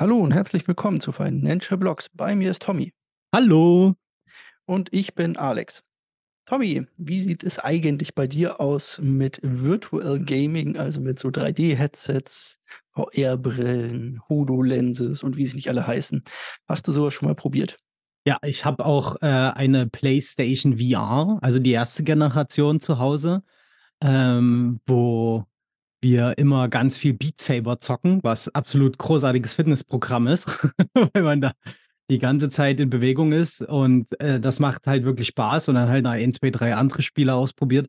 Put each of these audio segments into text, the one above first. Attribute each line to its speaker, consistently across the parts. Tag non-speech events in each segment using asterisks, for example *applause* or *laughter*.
Speaker 1: Hallo und herzlich willkommen zu Financial Blogs. Bei mir ist Tommy
Speaker 2: Hallo.
Speaker 1: und ich bin Alex. Tommy, wie sieht es eigentlich bei dir aus mit Virtual Gaming, also mit so 3D-Headsets, VR-Brillen, HoloLenses und wie sie nicht alle heißen? Hast du sowas schon mal probiert?
Speaker 2: Ja, ich habe auch, äh, eine PlayStation VR, also die erste Generation zu Hause, ähm, wo wir immer ganz viel Beat Saber zocken, was absolut großartiges Fitnessprogramm ist, *laughs* weil man da die ganze Zeit in Bewegung ist und, äh, das macht halt wirklich Spaß und dann halt noch 1, 2, 3 andere Spiele ausprobiert.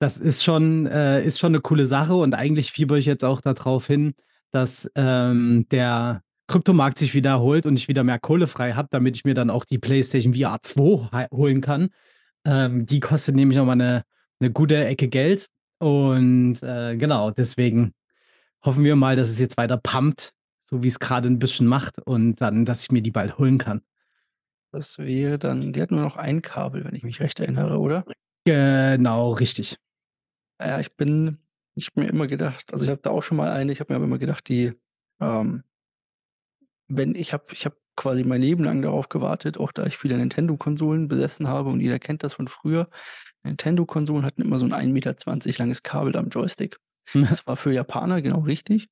Speaker 2: Das ist schon äh, ist schon 'ne coole Sache und eigentlich fiebere ich jetzt auch da drauf hin, dass, ähm, der Kryptomarkt sich wieder erholt und ich wieder mehr Kohle frei habe, damit ich mir dann auch die PlayStation VR 2 hei holen kann. Ähm, die kostet nämlich noch mal 'ne 'ne gute Ecke Geld und, äh, genau, deswegen hoffen wir mal, dass es jetzt weiter pumpt, so wie's grade 'n bisschen macht und dann dass ich mir die bald holen kann.
Speaker 1: Das wäre dann die hat nur noch ein Kabel, wenn ich mich recht erinnere, oder?
Speaker 2: Genau, richtig.
Speaker 1: Na ja, ich bin ich habe mir immer gedacht also, ich habe da auch schon mal eine ich habe mir aber immer gedacht, die, ähm wenn ich habe ich habe quasi mein Leben lang darauf gewartet, auch da ich viele Nintendo-Konsolen besessen habe und jeder kennt das von früher. Nintendo-Konsolen hatten immer so 'n 1,20 m langes Kabel am Joystick. *laughs* Das war für Japaner genau richtig,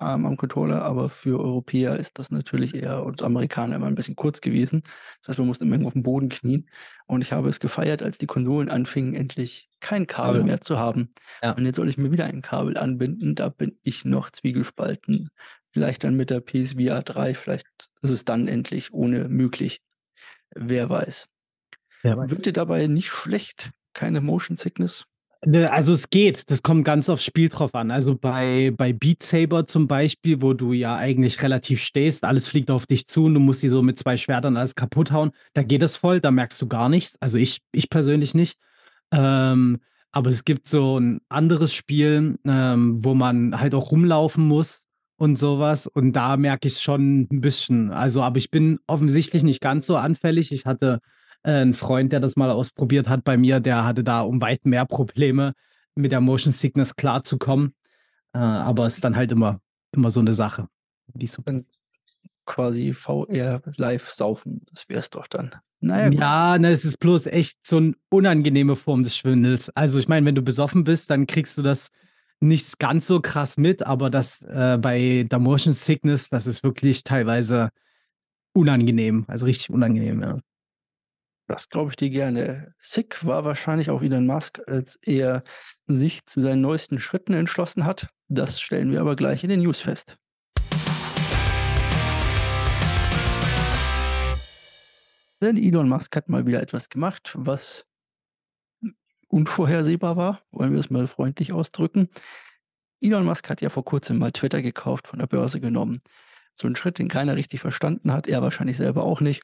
Speaker 1: ähm, am Controller, aber für Europäer ist das natürlich eher und Amerikaner immer 'n bisschen kurz gewesen. Das heißt, man musste immer irgendwo aufm Boden knien und ich habe es gefeiert, als die Konsolen anfingen, endlich kein Kabel mehr zu haben.
Speaker 2: Ja.
Speaker 1: Und jetzt soll ich mir wieder ein Kabel anbinden, da bin ich noch zwiegespalten. Vielleicht dann mit der PSVR 3, vielleicht ist es dann endlich ohne möglich. Wer weiß.
Speaker 2: Wer
Speaker 1: Wird
Speaker 2: weiß.
Speaker 1: dir dabei nicht schlecht? Keine Motion Sickness?
Speaker 2: Ne, also es geht. Das kommt ganz aufs Spiel drauf an. Also bei bei Beat Saber zum Beispiel, wo du ja eigentlich relativ stehst, alles fliegt auf dich zu und du musst die so mit 2 Schwertern alles kaputt hauen. Da geht das voll, da merkst du gar nichts. Also ich ich persönlich nicht. Ähm, aber es gibt so 'n anderes Spiel, ähm, wo man halt auch rumlaufen muss und so was und da merke ich's schon 'n bisschen. Also, aber ich bin offensichtlich nicht ganz so anfällig. Ich hatte, äh, 'n Freund, der das mal ausprobiert hat bei mir, der hatte da um weit mehr Probleme, mit der Motion Sickness klarzukommen. Äh, aber ist dann halt immer immer so 'ne Sache, wie es so
Speaker 1: quasi VR live saufen, das wär's doch dann. Na ja, gut.
Speaker 2: Ja, ne, es ist bloß echt so 'n unangenehme Form des Schwindels. Also, ich meine, wenn du besoffen bist, dann kriegst du das nicht ganz so krass mit, aber das, äh, bei der Motion Sickness, das ist wirklich teilweise unangenehm, also richtig unangenehm, ja.
Speaker 1: Das glaube ich dir gerne. Sick war wahrscheinlich auch Elon Musk, als er sich zu seinen neuesten Schritten entschlossen hat. Das stellen wir aber gleich in den News fest. Denn Elon Musk hat mal wieder etwas gemacht, was unvorhersehbar war, wollen wir es mal freundlich ausdrücken. Elon Musk hat ja vor Kurzem mal Twitter gekauft, von der Börse genommen. So 'n Schritt, den keiner richtig verstanden hat, er wahrscheinlich selber auch nicht.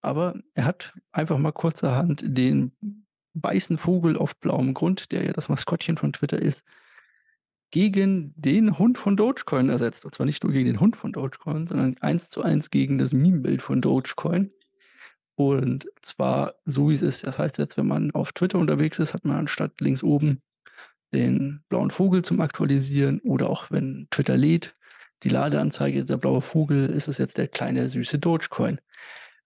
Speaker 1: Aber er hat einfach mal kurzerhand den weißen Vogel auf blauem Grund, der ja das Maskottchen von Twitter ist gegen den Hund von Dogecoin ersetzt. Und zwar nicht nur gegen den Hund von Dogecoin, sondern 1:1 gegen das Meme-Bild von Dogecoin. Und zwar so, wie's ist. Das heißt jetzt, wenn man auf Twitter unterwegs ist, hat man anstatt links oben den blauen Vogel zum Aktualisieren oder auch wenn Twitter lädt, die Ladeanzeige, der blaue Vogel, ist es jetzt der kleine süße Dogecoin.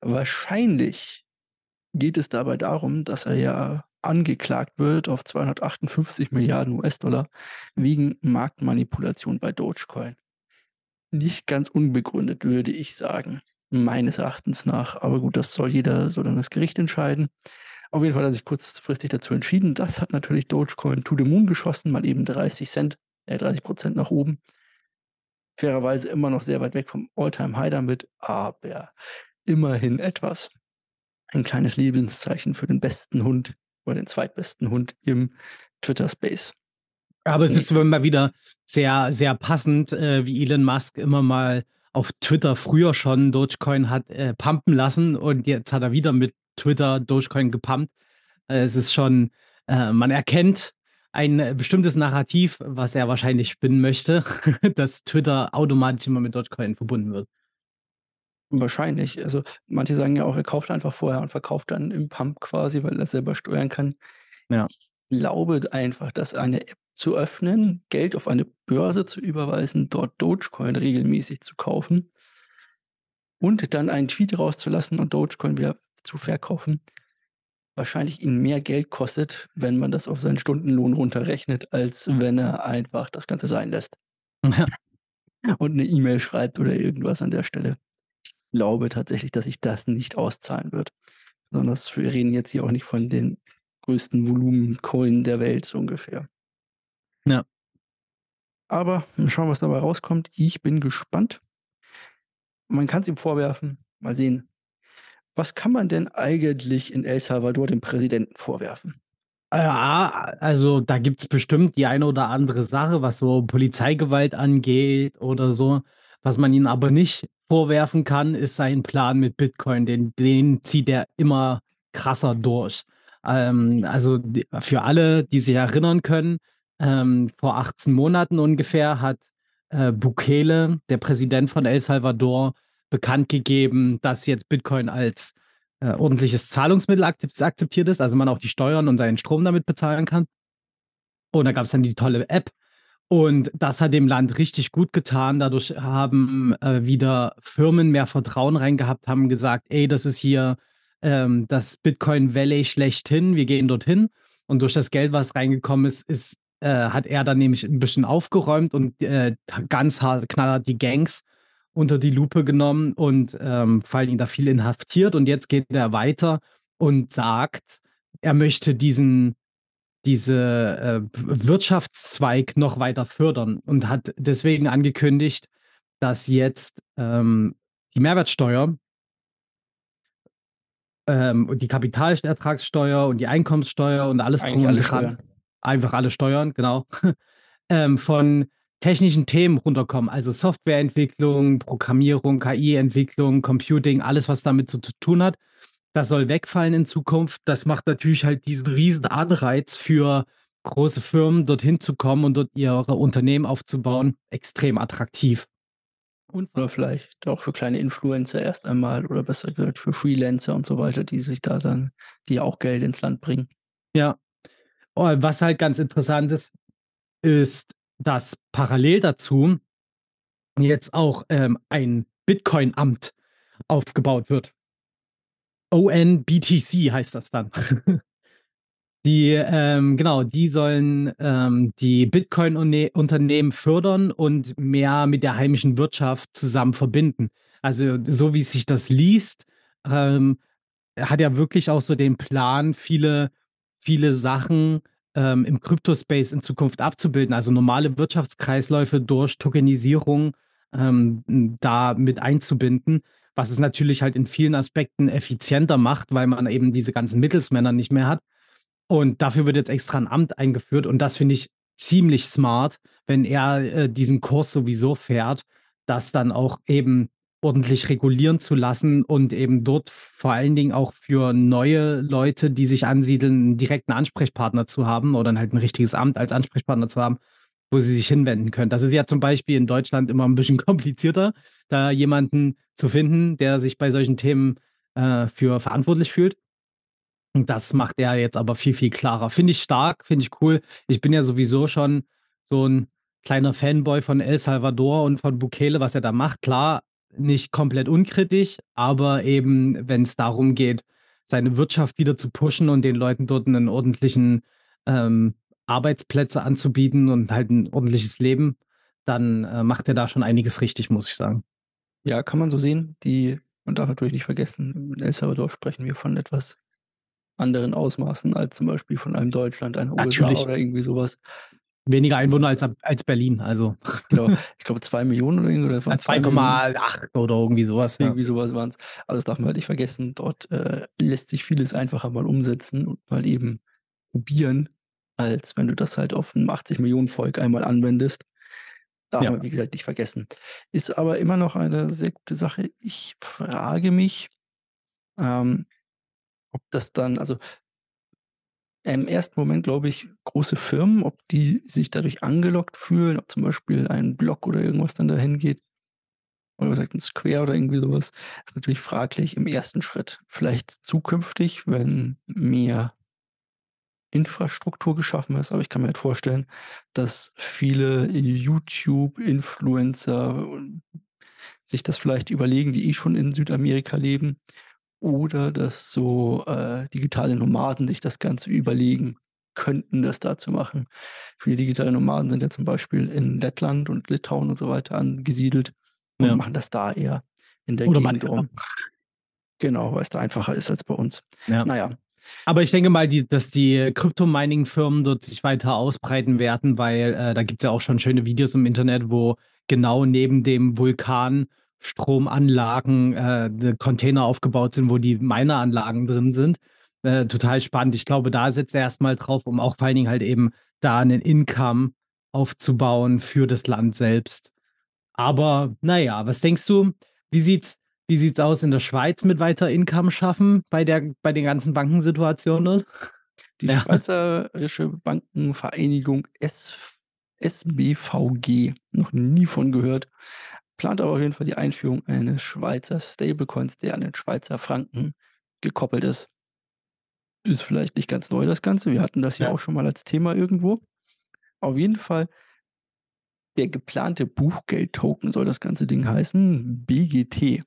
Speaker 1: Wahrscheinlich geht es dabei darum, dass er ja angeklagt wird auf 258 $, wegen Marktmanipulation bei Dogecoin. Nicht ganz unbegründet, würde ich sagen, meines Erachtens nach. Aber gut, das soll jeder soll dann das Gericht entscheiden. Auf jeden Fall hat er sich kurzfristig dazu entschieden. Das hat natürlich Dogecoin to the moon geschossen, mal eben 30 äh, 30 % nach oben. Fairerweise immer noch sehr weit weg vom All-Time-High damit, aber immerhin etwas. Ein kleines Lebenszeichen für den besten Hund oder den zweitbesten Hund im Twitter-Space.
Speaker 2: Aber es ist immer mal wieder sehr, sehr passend, äh, wie Elon Musk immer mal auf Twitter früher schon Dogecoin hat, äh, pumpen lassen und jetzt hat er wieder mit Twitter Dogecoin gepumpt. Äh, es ist schon äh, man erkennt ein bestimmtes Narrativ, was er wahrscheinlich spinnen möchte, *laughs* dass Twitter automatisch immer mit Dogecoin verbunden wird.
Speaker 1: Wahrscheinlich. Also, manche sagen ja auch, er kauft einfach vorher und verkauft dann im Pump quasi, weil er's selber steuern kann.
Speaker 2: Ja.
Speaker 1: Ich glaube einfach, dass eine App zu öffnen, Geld auf eine Börse zu überweisen, dort Dogecoin regelmäßig zu kaufen Und dann einen Tweet rauszulassen und Dogecoin wieder zu verkaufen, wahrscheinlich ihn mehr Geld kostet, wenn man das auf seinen Stundenlohn runterrechnet, als wenn er einfach das Ganze sein lässt. *laughs*
Speaker 2: Ja.
Speaker 1: Und 'ne E-Mail schreibt oder irgendwas an der Stelle. Ich glaube tatsächlich, dass sich das nicht auszahlen wird. Besonders wir reden jetzt hier auch nicht von den größten Volumen-Coin der Welt so ungefähr.
Speaker 2: Ja.
Speaker 1: Aber schauen, was dabei rauskommt. Ich bin gespannt. Man kann's ihm vorwerfen. Mal sehen. Was kann man denn eigentlich in El Salvador dem Präsidenten vorwerfen?
Speaker 2: Ja, also da gibt's bestimmt die eine oder andere Sache, was so Polizeigewalt angeht oder so. Was man ihm aber nicht vorwerfen kann, ist sein Plan mit Bitcoin. Den den zieht er immer krasser durch. Ähm, also für alle, die sich erinnern können, ähm, vor 18 Monaten ungefähr hat, äh, Bukele, der Präsident von El Salvador, bekannt gegeben, dass jetzt Bitcoin als, äh, ordentliches Zahlungsmittel akzep akzeptiert ist, also man auch die Steuern und seinen Strom damit bezahlen kann. Und da gab's dann die tolle App. Und das hat dem Land richtig gut getan. Dadurch haben, äh, wieder Firmen mehr Vertrauen rein gehabt, haben gesagt: „Ey, das ist hier, ähm, das Bitcoin Valley schlechthin. Wir gehen dorthin.“ Und durch das Geld, was reingekommen ist, ist äh, hat er dann nämlich 'n bisschen aufgeräumt und, äh, ganz hart knallhart die Gangs unter die Lupe genommen und, ähm, vor allen Dingen da viel inhaftiert. Und jetzt geht er weiter und sagt, er möchte diesen diese, äh, Wirtschaftszweig noch weiter fördern und hat deswegen angekündigt, dass jetzt, ähm, die Mehrwertsteuer ähm, und die Kapitalertragssteuer und die Einkommenssteuer und alles drum
Speaker 1: Eigentlich
Speaker 2: und
Speaker 1: alle
Speaker 2: dran
Speaker 1: Steuern.
Speaker 2: einfach alle Steuern, genau, *laughs* ähm, von technischen Themen runterkommen. Also Softwareentwicklung, Programmierung, KI-Entwicklung, Computing, alles, was damit so zu tun hat. Das soll wegfallen in Zukunft. Das macht natürlich halt diesen riesen Anreiz für große Firmen, dorthin zu kommen und dort ihre Unternehmen aufzubauen, extrem attraktiv. Und
Speaker 1: Oder vielleicht auch für kleine Influencer erst einmal oder besser gesagt für Freelancer und so weiter, die sich da dann die auch Geld ins Land bringen.
Speaker 2: Ja. Oh, was halt ganz interessant ist, ist, dass parallel dazu jetzt auch, ähm, ein Bitcoin-Amt aufgebaut wird. ONBTC heißt das dann. *laughs* Die, ähm genau, die sollen, ähm, die Bitcoin-Une Unternehmen fördern und mehr mit der heimischen Wirtschaft zusammen verbinden. Also, so wie sich das liest, ähm, hat er wirklich auch so den Plan, viele viele Sachen, ähm, im Kryptospace in Zukunft abzubilden, also normale Wirtschaftskreisläufe durch Tokenisierung, ähm, hm, da mit einzubinden, was es natürlich halt in vielen Aspekten effizienter macht, weil man eben diese ganzen Mittelsmänner nicht mehr hat. Und dafür wird jetzt extra 'n Amt eingeführt und das finde ich ziemlich smart, wenn er, äh, diesen Kurs sowieso fährt, das dann auch eben ordentlich regulieren zu lassen und eben dort vor allen Dingen auch für neue Leute, die sich ansiedeln, 'n direkten Ansprechpartner zu haben oder halt 'n richtiges Amt als Ansprechpartner zu haben, wo sie sich hinwenden können. Das ist ja zum Beispiel in Deutschland immer 'n bisschen *laughs* komplizierter, da jemanden zu finden, der sich bei solchen Themen, äh, für verantwortlich fühlt. Und das macht er jetzt aber viel, viel klarer. Finde ich stark, finde ich cool. Ich bin ja sowieso schon so 'n kleiner Fanboy von El Salvador und von Bukele, was er da macht. Klar, nicht komplett unkritisch, aber eben, wenn's darum geht, seine Wirtschaft wieder zu pushen und den Leuten dort 'nen ordentlichen, ähm, Arbeitsplätze anzubieten und halt 'n ordentliches Leben, dann, äh, macht er da schon einiges richtig, muss ich sagen.
Speaker 1: Ja, kann man so sehen. Die man darf natürlich nicht vergessen, in El Salvador sprechen wir von etwas anderen Ausmaßen als zum Beispiel von einem Deutschland, einer USA
Speaker 2: Natürlich.
Speaker 1: oder irgendwie so was.
Speaker 2: Weniger Einwohner als als Berlin, also.
Speaker 1: Genau, *laughs* ich glaube 2.000.000 oder irgend oder es waren
Speaker 2: zwei
Speaker 1: 2.000.000.
Speaker 2: Komma acht oder irgendwie so was, ja.
Speaker 1: Irgendwie so was waren's. Also, das darf man halt nicht vergessen. Dort, äh, lässt sich vieles einfacher mal umsetzen und mal eben probieren, als wenn du das halt auf 'n 80.000.000 Volk einmal anwendest. Darf
Speaker 2: Ja.
Speaker 1: man, wie gesagt, nicht vergessen. Ist aber immer noch eine sehr gute Sache. Ich frage mich, ähm, ob das dann also im ersten Moment glaube ich, große Firmen, ob die sich dadurch angelockt fühlen, ob zum Beispiel ein Block oder irgendwas dann dahin geht oder gesagt 'n Square oder irgendwie so was, ist natürlich fraglich im ersten Schritt. Vielleicht zukünftig, wenn mehr Infrastruktur geschaffen ist, aber ich kann mir halt vorstellen, dass viele YouTube-Influencer sich das vielleicht überlegen, die eh schon in Südamerika leben oder dass so, äh, digitale Nomaden sich das Ganze überlegen könnten, das da zu machen. Viele digitale Nomaden sind ja zum Beispiel in Lettland und Litauen und so weiter angesiedelt und
Speaker 2: Ja.
Speaker 1: machen das da eher in der
Speaker 2: Oder
Speaker 1: Gegend rum. Genau, weil's da einfacher ist als bei uns.
Speaker 2: Ja.
Speaker 1: Na ja.
Speaker 2: Aber ich denke mal, die dass die Crypto-Mining-Firmen dort sich weiter ausbreiten werden, weil, äh, da gibt's ja auch schon schöne Videos im Internet, wo genau neben dem Vulkan Stromanlagen, äh, Container aufgebaut sind, wo die Miner-Anlagen drin sind. Äh, total spannend. Ich glaube, da setzt er erst mal drauf, um auch vor allen Dingen halt eben da 'nen Income aufzubauen für das Land selbst. Aber na ja, was denkst du, wie sieht's wie sieht's aus in der Schweiz mit weiter Income schaffen bei der bei den ganzen Bankensituationen?
Speaker 1: Die
Speaker 2: Ja.
Speaker 1: Schweizerische Bankenvereinigung SF SBVG, noch nie von gehört, plant aber auf jeden Fall die Einführung eines Schweizer Stablecoins, der an den Schweizer Franken gekoppelt ist. Ist vielleicht nicht ganz neu das Ganze. Wir hatten das ja
Speaker 2: Ja.
Speaker 1: auch schon mal als Thema irgendwo. Auf jeden Fall der geplante Buchgeld-Token soll das ganze Ding heißen, BGT.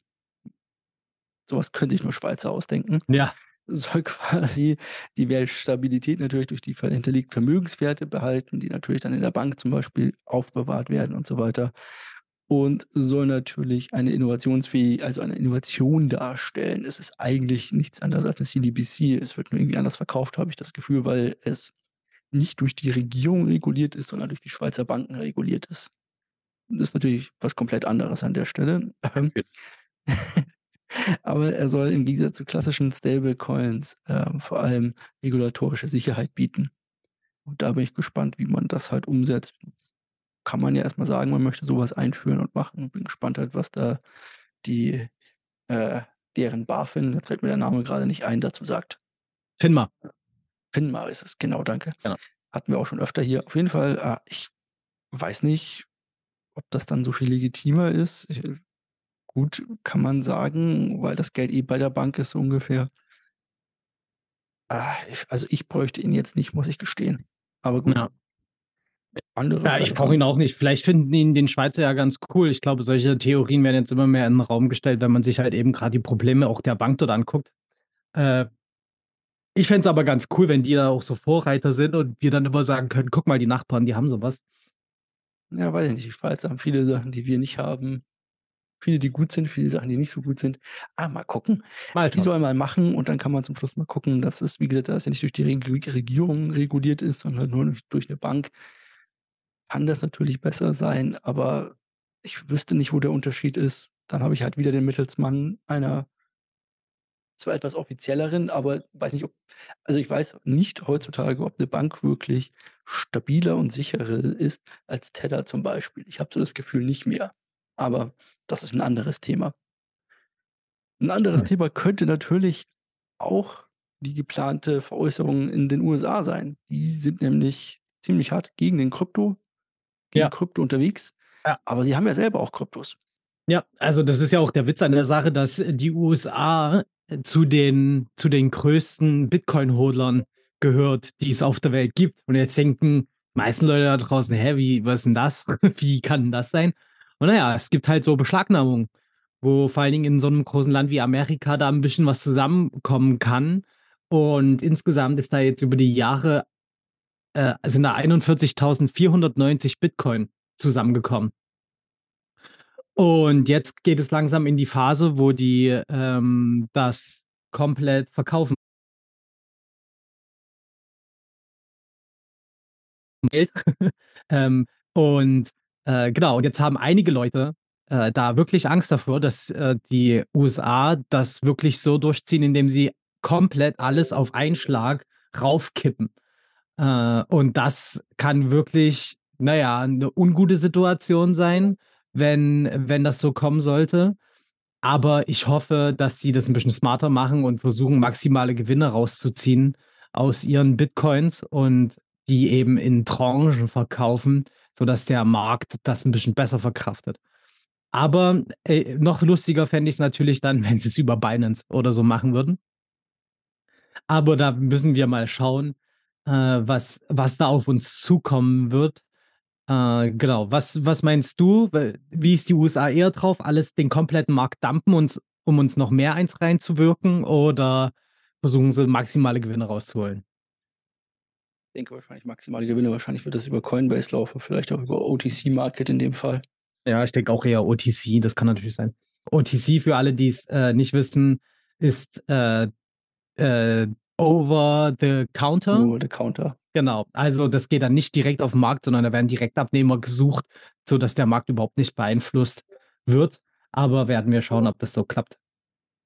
Speaker 1: So was können sich nur Schweizer ausdenken.
Speaker 2: Ja.
Speaker 1: Soll quasi die Wertstabilität natürlich durch die hinterlegten Vermögenswerte behalten, die natürlich dann in der Bank zum Beispiel aufbewahrt werden und so weiter. Und soll natürlich eine innovationsfähi also eine Innovation darstellen. Es ist eigentlich nichts anderes als 'ne CDBC. Es wird nur irgendwie anders verkauft, habe ich das Gefühl, weil es nicht durch die Regierung reguliert ist, sondern durch die Schweizer Banken reguliert ist. Das ist natürlich was komplett anderes an der Stelle. *laughs* Aber er soll im Gegensatz zu klassischen Stablecoins, ähm, vor allem regulatorische Sicherheit bieten. Und da bin ich gespannt, wie man das halt umsetzt. Kann man ja erst mal sagen, man möchte so was einführen und machen. Bin gespannt halt, was da die äh, deren BaFin, jetzt fällt mir der Name grade nicht ein, dazu sagt.
Speaker 2: FINMA.
Speaker 1: FINMA ist es, genau, danke.
Speaker 2: Genau.
Speaker 1: Hatten wir auch schon öfter hier. Auf jeden Fall, äh, ich weiß nicht, ob das dann so viel legitimer ist. Äh, gut, kann man sagen, weil das Geld eh bei der Bank ist so ungefähr. Ah, also, ich bräuchte ihn jetzt nicht, muss ich gestehen. Aber gut.
Speaker 2: Ja.
Speaker 1: Andere
Speaker 2: Ja, ich brauche ihn auch nicht. Vielleicht finden ihn den Schweizer ja ganz cool. Ich glaube, solche Theorien werden jetzt immer mehr in 'n Raum gestellt, wenn man sich halt eben grad die Probleme auch der Bank dort anguckt. Äh, ich fände es aber ganz cool, wenn die da auch so Vorreiter sind und wir dann immer sagen können: „Guck mal, die Nachbarn, die haben so was.“
Speaker 1: Ja, weiß ich nicht. Die Schweizer haben viele Sachen, die wir nicht haben. Viele, die gut sind, viele Sachen, die nicht so gut sind. Ah, mal gucken.
Speaker 2: Mal
Speaker 1: Die sollen mal machen und dann kann man zum Schluss mal gucken, dass es, wie gesagt, dass ja nicht durch die Reg Regierung reguliert ist, sondern nur durch durch 'ne Bank. Kann das natürlich besser sein, aber ich wüsste nicht, wo der Unterschied ist. Dann habe ich halt wieder den Mittelsmann einer zwar etwas offizielleren, aber weiß nicht, ob also, ich weiß nicht heutzutage, ob 'ne Bank wirklich stabiler und sicherer ist als Tether zum Beispiel. Ich habe so das Gefühl nicht mehr, aber das ist 'n anderes Thema. 'N anderes
Speaker 2: Hm.
Speaker 1: Thema könnte natürlich auch die geplante Veräußerung in den USA sein. Die sind nämlich ziemlich hart gegen den Krypto gegen
Speaker 2: Ja.
Speaker 1: Krypto unterwegs,
Speaker 2: Ja.
Speaker 1: aber sie haben ja selber auch Kryptos.
Speaker 2: Ja, also, das ist ja auch der Witz an der Sache, dass die USA zu den zu den größten Bitcoin-Hodlern gehört, die es auf der Welt gibt. Und jetzt denken die meisten Leute da draußen: „Hä, wie was ist 'n das? *laughs* Wie kann 'n das sein?“ Und na ja, es gibt halt so Beschlagnahmungen, wo vor allen Dingen in so 'nem großen Land wie Amerika da 'n bisschen was zusammenkommen kann. Und insgesamt ist da jetzt über die Jahre, äh, sind da 41.490 Bitcoin zusammengekommen. Und jetzt geht es langsam in die Phase, wo die, ähm, das komplett verkaufen. Geld. *laughs* Ähm, und, äh, genau, und jetzt haben einige Leute, äh, da wirklich Angst davor, dass, äh, die USA das wirklich so durchziehen, indem sie komplett alles auf einen Schlag raufkippen. Äh, und das kann wirklich, na ja, 'ne ungute Situation sein, wenn wenn das so kommen sollte. Aber ich hoffe, dass sie das 'n bisschen smarter machen und versuchen, maximale Gewinne rauszuziehen aus ihren Bitcoins und die eben in Tranchen verkaufen, sodass der Markt das 'n bisschen besser verkraftet. Aber, äh, noch lustiger fände ich's natürlich dann, *laughs* wenn sie's über Binance oder so machen würden. Aber da müssen wir mal schauen, äh, was was da auf uns zukommen wird. Äh, genau. Was was meinst du? Wie ist die USA eher drauf? Alles den kompletten Markt dumpen, uns um uns noch mehr eins reinzuwirken oder versuchen sie maximale Gewinne rauszuholen?
Speaker 1: Denke wahrscheinlich maximale Gewinne. Wahrscheinlich wird das über Coinbase laufen, vielleicht auch über OTC Market in dem Fall.
Speaker 2: Ja, ich denke auch eher OTC, das kann natürlich sein. OTC für alle, die's, äh, nicht wissen, ist, äh, äh, over the counter.
Speaker 1: Over the counter.
Speaker 2: Genau. Also, das geht dann nicht direkt auf 'n Markt, sondern da werden Direktabnehmer gesucht, sodass der Markt überhaupt nicht beeinflusst wird. Aber werden wir schauen, ob das so klappt.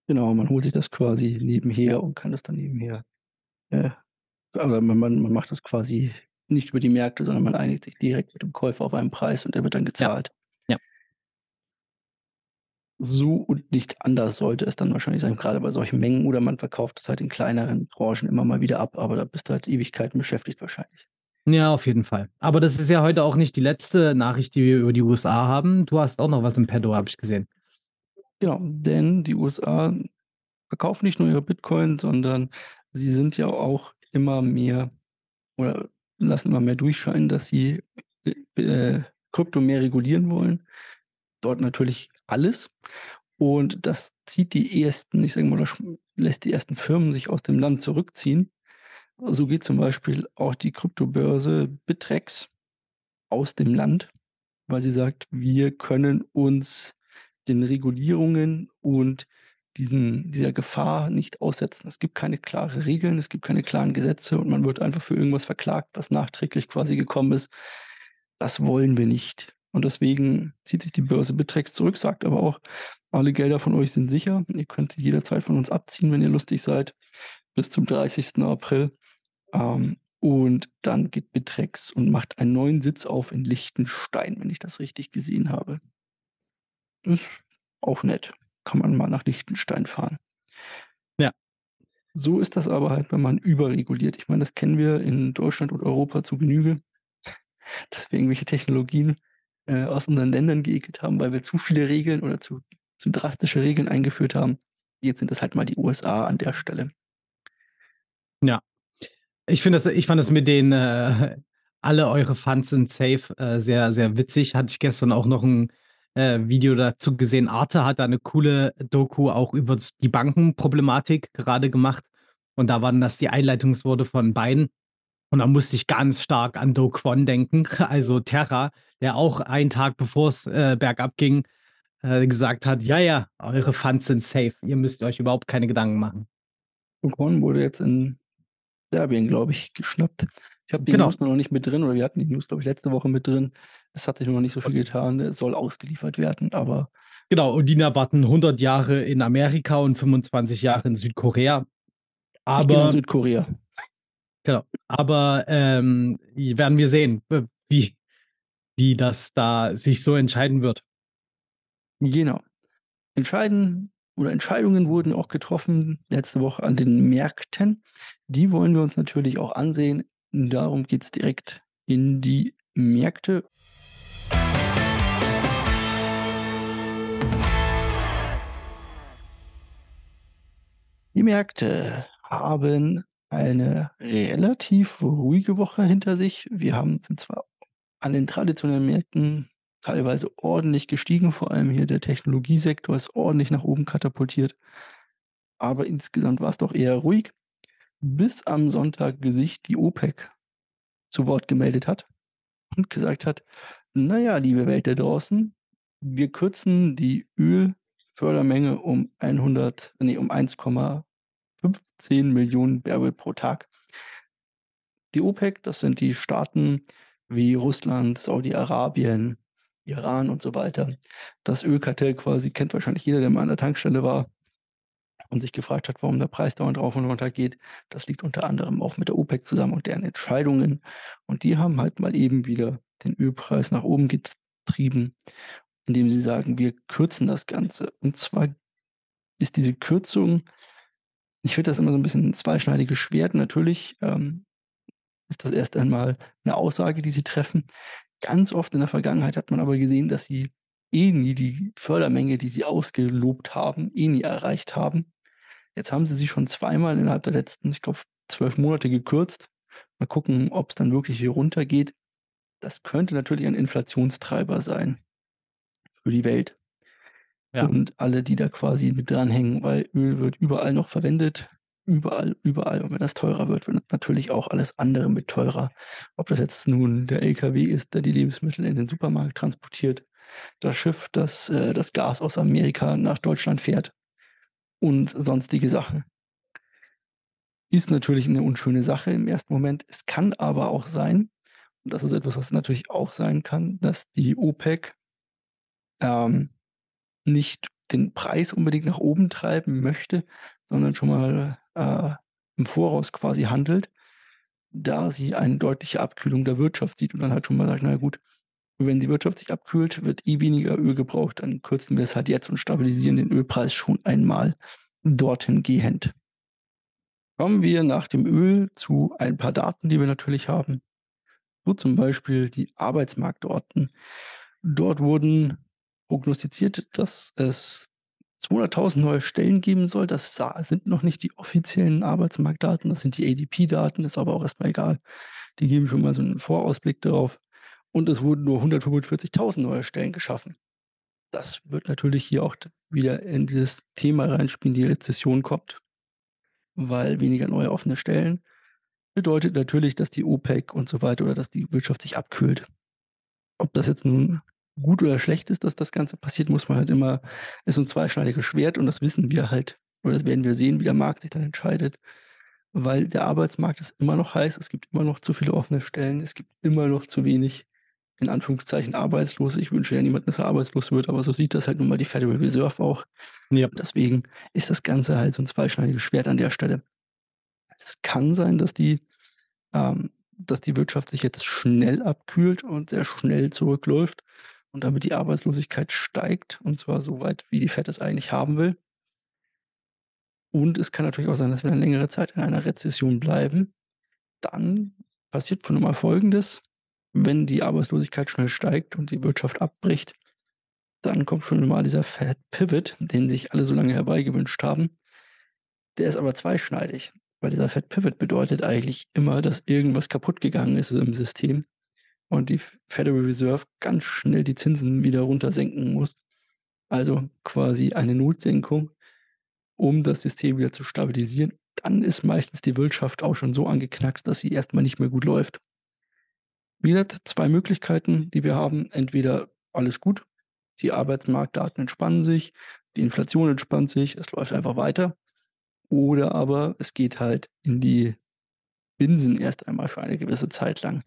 Speaker 1: Genau, man holt sich das quasi nebenher und kann das dann nebenher, äh aber man man macht das quasi nicht über die Märkte, sondern man einigt sich direkt mit dem Käufer auf einen Preis und der wird dann
Speaker 2: Ja.
Speaker 1: gezahlt.
Speaker 2: Ja.
Speaker 1: So und nicht anders sollte es dann wahrscheinlich sein, grade bei solchen Mengen oder man verkauft es halt in kleineren Tranchen immer mal wieder ab, aber da bist du halt Ewigkeiten beschäftigt wahrscheinlich.
Speaker 2: Ja, auf jeden Fall. Aber das ist ja heute auch nicht die letzte Nachricht, die wir über die USA haben. Du hast auch noch was im Petto, habe ich gesehen.
Speaker 1: Genau, denn die USA verkaufen nicht nur ihre Bitcoin, sondern sie sind ja auch immer mehr oder lassen immer mehr durchscheinen, dass sie, äh, äh, Krypto mehr regulieren wollen. Dort natürlich alles. Und das zieht die ersten ich sage mal, lässt die ersten Firmen sich aus dem Land zurückziehen. So geht zum Beispiel auch die Kryptobörse Bittrex aus dem Land, weil sie sagt: „Wir können uns den Regulierungen und diesen dieser Gefahr nicht aussetzen.“ Es gibt keine klare Regeln, es gibt keine klaren Gesetze und man wird einfach für irgendwas verklagt, was nachträglich quasi gekommen ist. Das wollen wir nicht. Und deswegen zieht sich die Börse Bittrex zurück, sagt aber auch: „Alle Gelder von euch sind sicher. Ihr könnt sie jederzeit von uns abziehen, wenn ihr lustig seid, bis zum 30. April.“ Ähm, und dann geht Bittrex und macht einen neuen Sitz auf in Liechtenstein, wenn ich das richtig gesehen habe. Ist auch nett. Kann man mal nach Liechtenstein fahren.
Speaker 2: Ja.
Speaker 1: So ist das aber halt, wenn man überreguliert. Ich meine, das kennen wir in Deutschland und Europa zu Genüge, *laughs* dass wir irgendwelche Technologien, äh, aus unseren Ländern geekelt haben, weil wir zu viele Regeln oder zu zu drastische Regeln eingeführt haben. Jetzt sind das halt mal die USA an der Stelle.
Speaker 2: Ja. Ich finde das ich fand das mit den, äh, alle eure Funds sind safe, äh, sehr, sehr witzig. Hatte ich gestern auch noch 'n, äh, Video dazu gesehen. Arte hat da 'ne coole Doku auch über die Bankenproblematik gerade gemacht. Und da waren das die Einleitungsworte von beiden. Und da musste ich ganz stark an Do Kwon denken, *laughs* also Terra, der auch einen Tag bevor's, äh, bergab ging, äh, gesagt hat: „Ja, ja, eure Funds sind safe. Ihr müsst euch überhaupt keine Gedanken machen.“
Speaker 1: Do Kwon wurde jetzt in Serbien, glaube ich, geschnappt. Ich habe die
Speaker 2: Genau.
Speaker 1: News noch nicht mit drin oder wir hatten die News, glaube ich, letzte Woche mit drin. Es hat sich noch nicht so viel getan. Der soll ausgeliefert werden, aber
Speaker 2: Genau, und die warten 100 Jahre in Amerika und 25 Jahre in Südkorea. Aber
Speaker 1: Südkorea.
Speaker 2: Genau. Aber, ähm, werden wir sehen, w wie wie das da sich so entscheiden wird.
Speaker 1: Genau. Entscheiden oder Entscheidungen wurden auch getroffen letzte Woche an den Märkten. Die wollen wir uns natürlich auch ansehen. Darum geht's direkt in die Märkte. Die Märkte haben eine relativ ruhige Woche hinter sich. Wir haben sind zwar an den traditionellen Märkten teilweise ordentlich gestiegen, vor allem hier der Technologiesektor ist ordentlich nach oben katapultiert. Aber insgesamt war's doch eher ruhig, bis am Sonntag sich die OPEC zu Wort gemeldet hat und gesagt hat: „Na ja, liebe Welt da draußen, wir kürzen die Ölfördermenge um 100 ne, um 1,15 Millionen Barrel pro Tag.“ Die OPEC, das sind die Staaten wie Russland, Saudi-Arabien, Iran und so weiter. Das Ölkartell quasi kennt wahrscheinlich jeder, der mal an der Tankstelle war und sich gefragt hat, warum der Preis dauernd rauf und runter geht. Das liegt unter anderem auch mit der OPEC zusammen und deren Entscheidungen. Und die haben halt mal eben wieder den Ölpreis nach oben getrieben, indem sie sagen: „Wir kürzen das Ganze.“ Und zwar ist diese Kürzung ich finde das immer so 'n bisschen 'n zweischneidiges Schwert. Natürlich, ähm, ist das erst einmal 'ne Aussage, die sie treffen. Ganz oft in der Vergangenheit hat man aber gesehen, dass sie eh nie die Fördermenge, die sie ausgelobt haben, eh nie erreicht haben. Jetzt haben sie sie schon zweimal innerhalb der letzten, ich glaube, 12 Monate gekürzt. Mal gucken, ob's dann wirklich hier runtergeht. Das könnte natürlich ein Inflationstreiber sein für die Welt
Speaker 2: Ja.
Speaker 1: und alle, die da quasi mit dranhängen, weil Öl wird überall noch verwendet. Überall, überall. Und wenn das teurer wird, wird natürlich auch alles andere mit teurer. Ob das jetzt nun der LKW ist, der die Lebensmittel in den Supermarkt transportiert, das Schiff, das äh, das Gas aus Amerika nach Deutschland fährt und sonstige Sachen. Ist natürlich 'ne unschöne Sache im ersten Moment. Es kann aber auch sein, und das ist etwas, was natürlich auch sein kann, dass die OPEC ähm, nicht den Preis unbedingt nach oben treiben möchte, sondern schon mal, äh, im Voraus quasi handelt, da sie eine deutliche Abkühlung der Wirtschaft sieht und dann halt schon mal sagt: „Na gut, wenn die Wirtschaft sich abkühlt, wird eh weniger Öl gebraucht, dann kürzen wir es halt jetzt und stabilisieren den Ölpreis schon einmal dorthin gehend.“ Kommen wir nach dem Öl zu ein paar Daten, die wir natürlich haben. So zum Beispiel die Arbeitsmarktdaten. Dort wurden prognostiziert, dass es 200.000 neue Stellen geben soll. Das sind noch nicht die offiziellen Arbeitsmarktdaten, das sind die ADP-Daten, ist aber auch erst mal egal. Die geben schon mal so 'n Vorausblick darauf. Und es wurden nur 145.000 neue Stellen geschaffen. Das wird natürlich hier auch wieder in dieses Thema reinspielen, die Rezession kommt. Weil weniger neue offene Stellen bedeutet natürlich, dass die OPEC und so weiter oder dass die Wirtschaft sich abkühlt. Ob das jetzt nun gut oder schlecht ist, dass das Ganze passiert, muss man halt immer ist so 'n zweischneidiges Schwert und das wissen wir halt oder das werden wir sehen, wie der Markt sich dann entscheidet, weil der Arbeitsmarkt ist immer noch heiß. Es gibt immer noch zu viele offene Stellen. Es gibt immer noch zu wenig, in Anführungszeichen, Arbeitslose. Ich wünsche ja niemandem, dass er arbeitslos wird, aber so sieht das halt nun mal die Federal Reserve auch.
Speaker 2: Ja.
Speaker 1: Deswegen ist das Ganze halt so 'n zweischneidiges Schwert an der Stelle. Es kann sein, dass die ähm, dass die Wirtschaft sich jetzt schnell abkühlt und sehr schnell zurückläuft und damit die Arbeitslosigkeit steigt, und zwar so weit, wie die Fed es eigentlich haben will. Und es kann natürlich auch sein, dass wir 'ne längere Zeit in einer Rezession bleiben. Dann passiert nun mal Folgendes: Wenn die Arbeitslosigkeit schnell steigt und die Wirtschaft abbricht, dann kommt schon mal dieser Fed Pivot, den sich alle so lange herbeigewünscht haben. Der ist aber zweischneidig, weil dieser Fed Pivot bedeutet eigentlich immer, dass irgendwas kaputtgegangen ist im System und die Federal Reserve ganz schnell die Zinsen wieder runter senken muss. Also quasi eine Notsenkung, um das System wieder zu stabilisieren. Dann ist meistens die Wirtschaft auch schon so angeknackst, dass sie erst mal nicht mehr gut läuft. Wie gesagt, 2 Möglichkeiten, die wir haben. Entweder alles gut, die Arbeitsmarktdaten entspannen sich, die Inflation entspannt sich, es läuft einfach weiter. Oder aber es geht halt in die Binsen erst einmal für eine gewisse Zeit lang.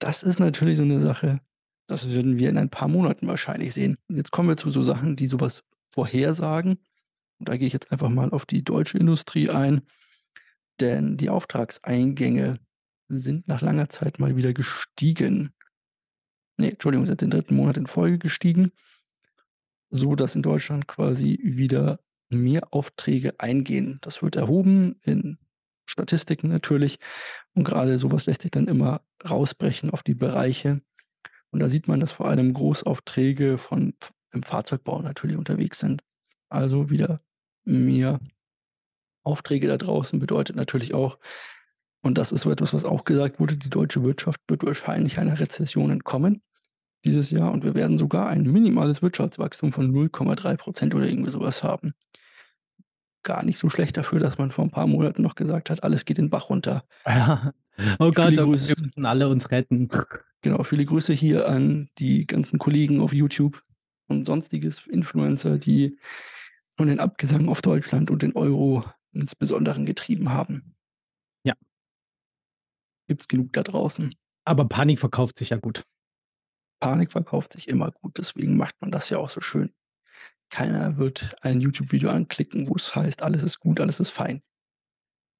Speaker 1: Das ist natürlich so 'ne Sache, das würden wir in ein paar Monaten wahrscheinlich sehen. Jetzt kommen wir zu so Sachen, die so was vorhersagen. Und da gehe ich jetzt einfach mal auf die deutsche Industrie ein, denn die Auftragseingänge sind nach langer Zeit mal wieder gestiegen. Ne, Entschuldigung, sind den 3. Monat in Folge gestiegen sodass in Deutschland quasi wieder mehr Aufträge eingehen. Das wird erhoben in Statistiken natürlich und grade so was lässt sich dann immer rausbrechen auf die Bereiche. Und da sieht man, dass vor allem Großaufträge von im Fahrzeugbau natürlich unterwegs sind. Also wieder mehr Aufträge da draußen bedeutet natürlich auch und das ist so etwas, was auch gesagt wurde, die deutsche Wirtschaft wird wahrscheinlich einer Rezession entkommen dieses Jahr und wir werden sogar ein minimales Wirtschaftswachstum von 0,3 % oder irgendwie so was haben. Gar nicht so schlecht dafür, dass man vor 'n paar Monaten noch gesagt hat: „Alles geht den Bach runter.“ *laughs*
Speaker 2: Ja. Oh Gott,
Speaker 1: Viele
Speaker 2: wir müssen alle uns retten.
Speaker 1: Genau, viele Grüße hier an die ganzen Kollegen auf YouTube und Sonstiges, Influencer, die von den Abgesang auf Deutschland und den Euro ins Besonderen getrieben haben.
Speaker 2: Ja.
Speaker 1: Gibt's genug da draußen.
Speaker 2: Aber Panik verkauft sich ja gut.
Speaker 1: Panik verkauft sich immer gut, deswegen macht man das ja auch so schön. Keiner wird ein YouTube-Video anklicken, wo's heißt: „Alles ist gut, alles ist fein.“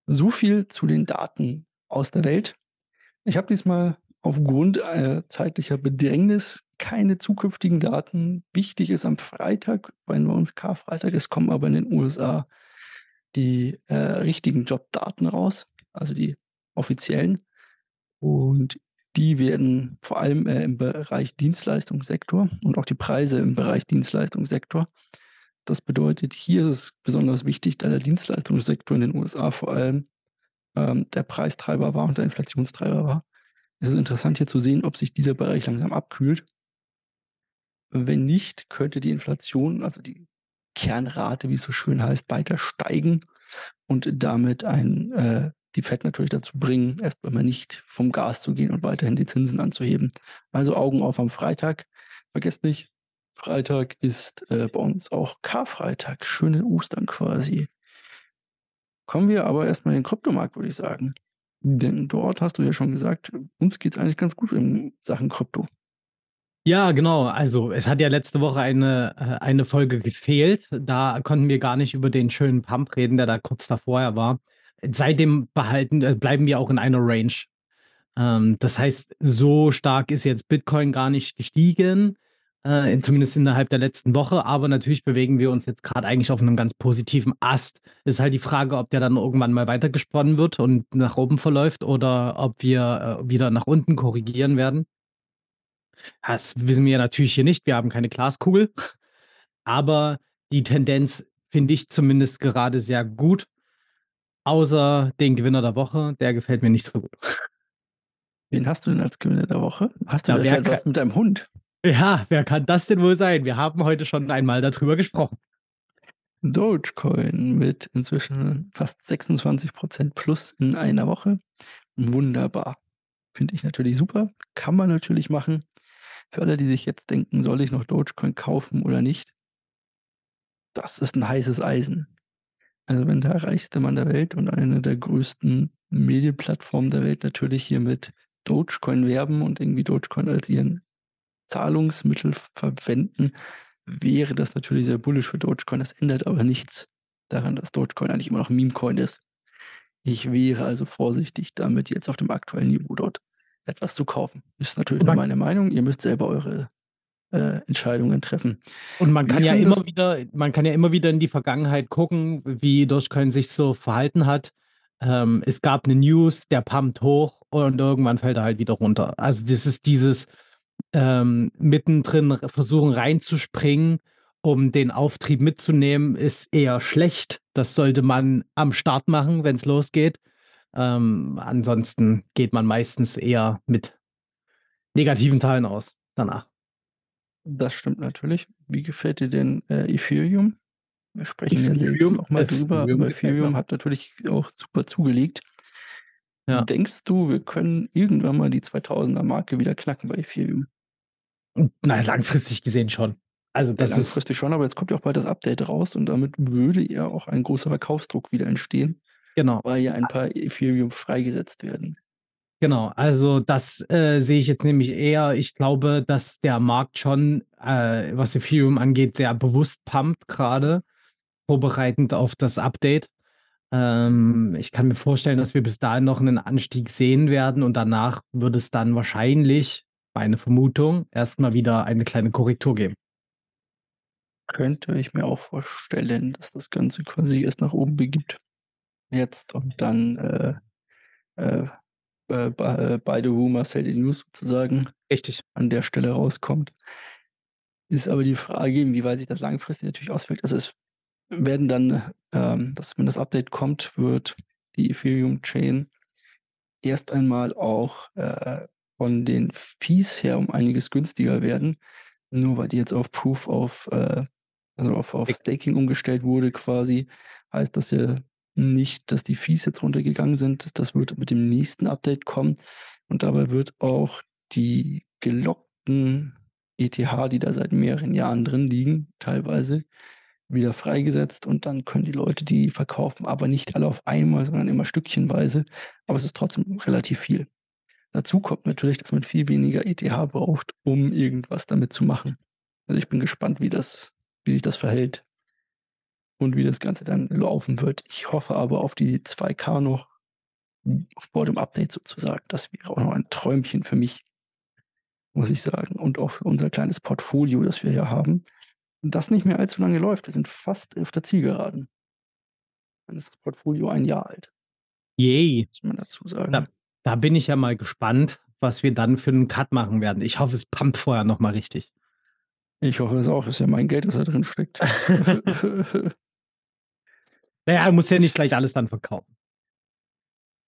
Speaker 1: So viel zu den Daten aus der Welt. Ich habe diesmal aufgrund, äh, zeitlicher Bedrängnis keine zukünftigen Daten. Wichtig ist am Freitag, wenn bei uns Karfreitag ist, kommen aber in den USA die, äh, richtigen Jobdaten raus, also die offiziellen. Und die werden vor allem, äh, im Bereich Dienstleistungssektor und auch die Preise im Bereich Dienstleistungssektor. Das bedeutet, hier ist es besonders wichtig, da der Dienstleistungssektor in den USA vor allem, ähm, der Preistreiber war und der Inflationstreiber war, Es ist interessant hier zu sehen, ob sich dieser Bereich langsam abkühlt. Wenn nicht, könnte die Inflation, also die Kernrate, wie es so schön heißt, weiter steigen und damit ein äh, die Fed natürlich dazu bringen, erst einmal nicht vom Gas zu gehen und weiterhin die Zinsen anzuheben. Also Augen auf am Freitag. Vergesst nicht, Freitag ist äh, bei uns auch Karfreitag. Schöne Ostern quasi. Kommen wir aber erstmal in den Kryptomarkt, würde ich sagen. Denn dort hast du ja schon gesagt, uns geht es eigentlich ganz gut in Sachen Krypto.
Speaker 2: Ja, genau. Also es hat ja letzte Woche eine, äh, eine Folge gefehlt. Da konnten wir gar nicht über den schönen Pump reden, der da kurz davor war. Seitdem behalten, äh, bleiben wir auch in einer Range. Ähm, das heißt, so stark ist jetzt Bitcoin gar nicht gestiegen, äh, zumindest innerhalb der letzten Woche. Aber natürlich bewegen wir uns jetzt gerade eigentlich auf einem ganz positiven Ast. Ist halt die Frage, ob der dann irgendwann mal weitergesponnen wird und nach oben verläuft oder ob wir äh, wieder nach unten korrigieren werden. Das wissen wir natürlich hier nicht. Wir haben keine Glaskugel. Aber die Tendenz finde ich zumindest gerade sehr gut. Außer den Gewinner der Woche, der gefällt mir nicht so gut.
Speaker 1: Wen hast du denn als Gewinner der Woche? Hast du ja, vielleicht was mit deinem Hund?
Speaker 2: Ja, wer kann das denn wohl sein? Wir haben heute schon einmal darüber gesprochen.
Speaker 1: Dogecoin mit inzwischen fast 26% plus in einer Woche. Wunderbar. Finde ich natürlich super. Kann man natürlich machen. Für alle, die sich jetzt denken, soll ich noch Dogecoin kaufen oder nicht? Das ist ein heißes Eisen. Also wenn der reichste Mann der Welt und eine der größten Medienplattformen der Welt natürlich hier mit Dogecoin werben und irgendwie Dogecoin als ihren Zahlungsmittel verwenden, wäre das natürlich sehr bullisch für Dogecoin. Das ändert aber nichts daran, dass Dogecoin eigentlich immer noch ein Meme-Coin ist. Ich wäre also vorsichtig damit, jetzt auf dem aktuellen Niveau dort etwas zu kaufen. Ist natürlich nur meine Meinung. Ihr müsst selber eure äh, Entscheidungen treffen.
Speaker 2: Und man kann ja immer wieder, man kann ja immer wieder in die Vergangenheit gucken, wie Dogecoin sich so verhalten hat. Ähm, es gab eine News, der pumpt hoch und irgendwann fällt er halt wieder runter. Also das ist dieses ähm, mittendrin versuchen reinzuspringen, um den Auftrieb mitzunehmen, ist eher schlecht. Das sollte man am Start machen, wenn es losgeht. Ähm, ansonsten geht man meistens eher mit negativen Zahlen aus danach.
Speaker 1: Das stimmt natürlich. Wie gefällt dir denn äh, Ethereum? Wir sprechen Ethereum, ja auch mal Ethereum, drüber, aber Ethereum hat natürlich auch super zugelegt. Ja. Denkst du, wir können irgendwann mal die 2000er Marke wieder knacken bei Ethereum?
Speaker 2: Na, langfristig gesehen schon. Also das ja,
Speaker 1: langfristig ist schon, aber jetzt kommt ja auch bald das Update raus und damit würde ja auch ein großer Verkaufsdruck wieder entstehen.
Speaker 2: Genau.
Speaker 1: Weil ja ein paar Ethereum freigesetzt werden.
Speaker 2: Genau, also das äh, sehe ich jetzt nämlich eher. Ich glaube, dass der Markt schon, äh, was Ethereum angeht, sehr bewusst pumpt gerade, vorbereitend auf das Update. Ähm, ich kann mir vorstellen, dass wir bis dahin noch einen Anstieg sehen werden und danach wird es dann wahrscheinlich, meine Vermutung, erstmal wieder eine kleine Korrektur geben.
Speaker 1: Könnte ich mir auch vorstellen, dass das Ganze quasi erst nach oben begibt jetzt und dann äh, äh, äh, äh by the rumor sell the news sozusagen
Speaker 2: Richtig.
Speaker 1: an der Stelle rauskommt. Ist aber die Frage, inwieweit sich das langfristig natürlich auswirkt. Also es werden dann, ähm, dass wenn das Update kommt, wird die Ethereum-Chain erst einmal auch äh, von den Fees her um einiges günstiger werden. Nur weil die jetzt auf Proof of, äh, also auf, auf Staking umgestellt wurde quasi, heißt das ja nicht, dass die Fees jetzt runtergegangen sind. Das wird mit dem nächsten Update kommen. Und dabei wird auch die gelockten ETH, die da seit mehreren Jahren drin liegen, teilweise wieder freigesetzt und dann können die Leute die verkaufen, aber nicht alle auf einmal, sondern immer stückchenweise. Aber es ist trotzdem relativ viel. Dazu kommt natürlich, dass man viel weniger ETH braucht, um irgendwas damit zu machen. Also ich bin gespannt, wie das, wie sich das verhält und wie das Ganze dann laufen wird. Ich hoffe aber auf die 2K noch vor dem Update sozusagen. Das wäre auch noch ein Träumchen für mich, muss ich sagen. Und auch für unser kleines Portfolio, das wir hier haben. Das nicht mehr allzu lange läuft. Wir sind fast auf der Zielgeraden. Dann ist das Portfolio ein Jahr alt.
Speaker 2: Yay.
Speaker 1: Muss man dazu sagen.
Speaker 2: Da, da bin ich ja mal gespannt, was wir dann für einen Cut machen werden. Ich hoffe, es pumpt vorher nochmal richtig.
Speaker 1: Ich hoffe es auch. Das ist ja mein Geld, das da drin steckt. *laughs* *laughs*
Speaker 2: Naja, er muss ja nicht gleich alles dann verkaufen.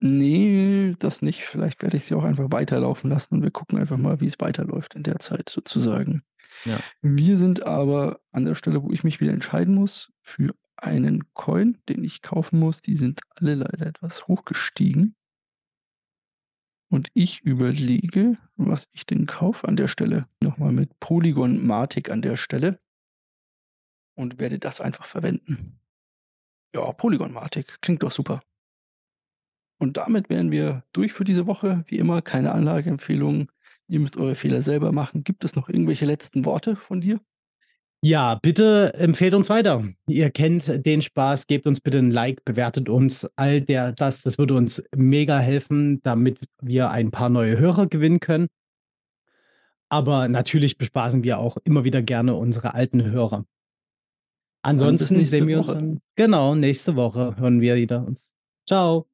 Speaker 1: Ne, das nicht. Vielleicht werde ich sie auch einfach weiterlaufen lassen und wir gucken einfach mal, wie es weiterläuft in der Zeit sozusagen.
Speaker 2: Ja.
Speaker 1: Wir sind aber an der Stelle, wo ich mich wieder entscheiden muss für einen Coin, den ich kaufen muss. Die sind alle leider etwas hoch gestiegen. Und ich überlege, was ich denn kaufe an der Stelle. Noch mal mit Polygon Matic an der Stelle. Und werde das einfach verwenden. Ja, Polygon Matic, klingt doch super. Und damit wären wir durch für diese Woche. Wie immer keine Anlageempfehlungen. Ihr müsst eure Fehler selber machen. Gibt es noch irgendwelche letzten Worte von dir?
Speaker 2: Ja, bitte empfehlt uns weiter. Ihr kennt den Spaß, gebt uns bitte 'n Like, bewertet uns. All der das das würde uns mega helfen, damit wir ein paar neue Hörer gewinnen können. Aber natürlich bespaßen wir auch immer wieder gerne unsere alten Hörer. Ansonsten sehen wir uns dann genau, nächste Woche hören wir wieder uns. Tschau.